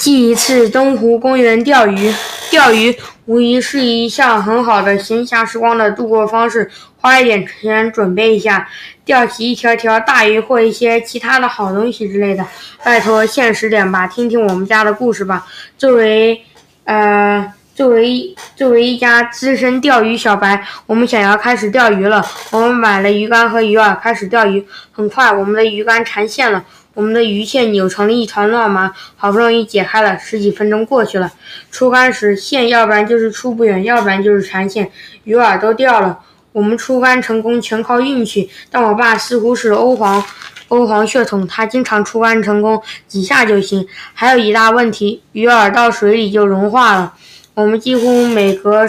记一次东湖公园钓鱼。钓鱼无疑是一项很好的闲暇时光的度过方式。花一点钱准备一下，钓起一条条大鱼或一些其他的好东西之类的。拜托，现实点吧，听听我们家的故事吧。作为，呃，作为作为一家资深钓鱼小白，我们想要开始钓鱼了。我们买了鱼竿和鱼饵，开始钓鱼。很快，我们的鱼竿缠线了。我们的鱼线扭成了一团乱麻，好不容易解开了。十几分钟过去了，出竿时线要不然就是出不远，要不然就是缠线，鱼饵都掉了。我们出竿成功全靠运气，但我爸似乎是欧皇欧皇血统，他经常出竿成功几下就行。还有一大问题，鱼饵到水里就融化了。我们几乎每隔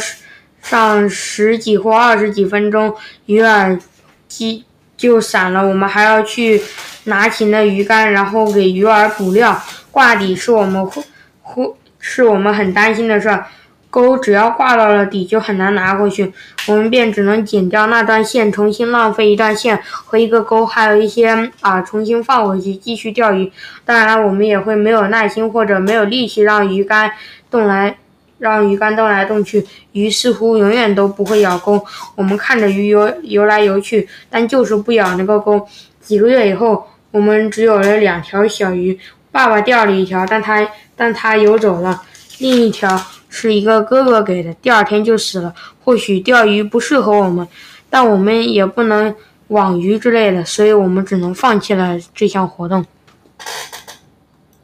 上十几或二十几分钟，鱼饵机就散了。我们还要去。拿起那鱼竿，然后给鱼饵补料。挂底是我们会会是我们很担心的事儿。钩只要挂到了底，就很难拿回去。我们便只能剪掉那段线，重新浪费一段线和一个钩，还有一些啊，重新放回去继续钓鱼。当然，我们也会没有耐心或者没有力气让鱼竿动来，让鱼竿动来动去。鱼似乎永远都不会咬钩。我们看着鱼游游来游去，但就是不咬那个钩。几个月以后。我们只有了两条小鱼，爸爸钓了一条，但他但他游走了，另一条是一个哥哥给的，第二天就死了。或许钓鱼不适合我们，但我们也不能网鱼之类的，所以我们只能放弃了这项活动。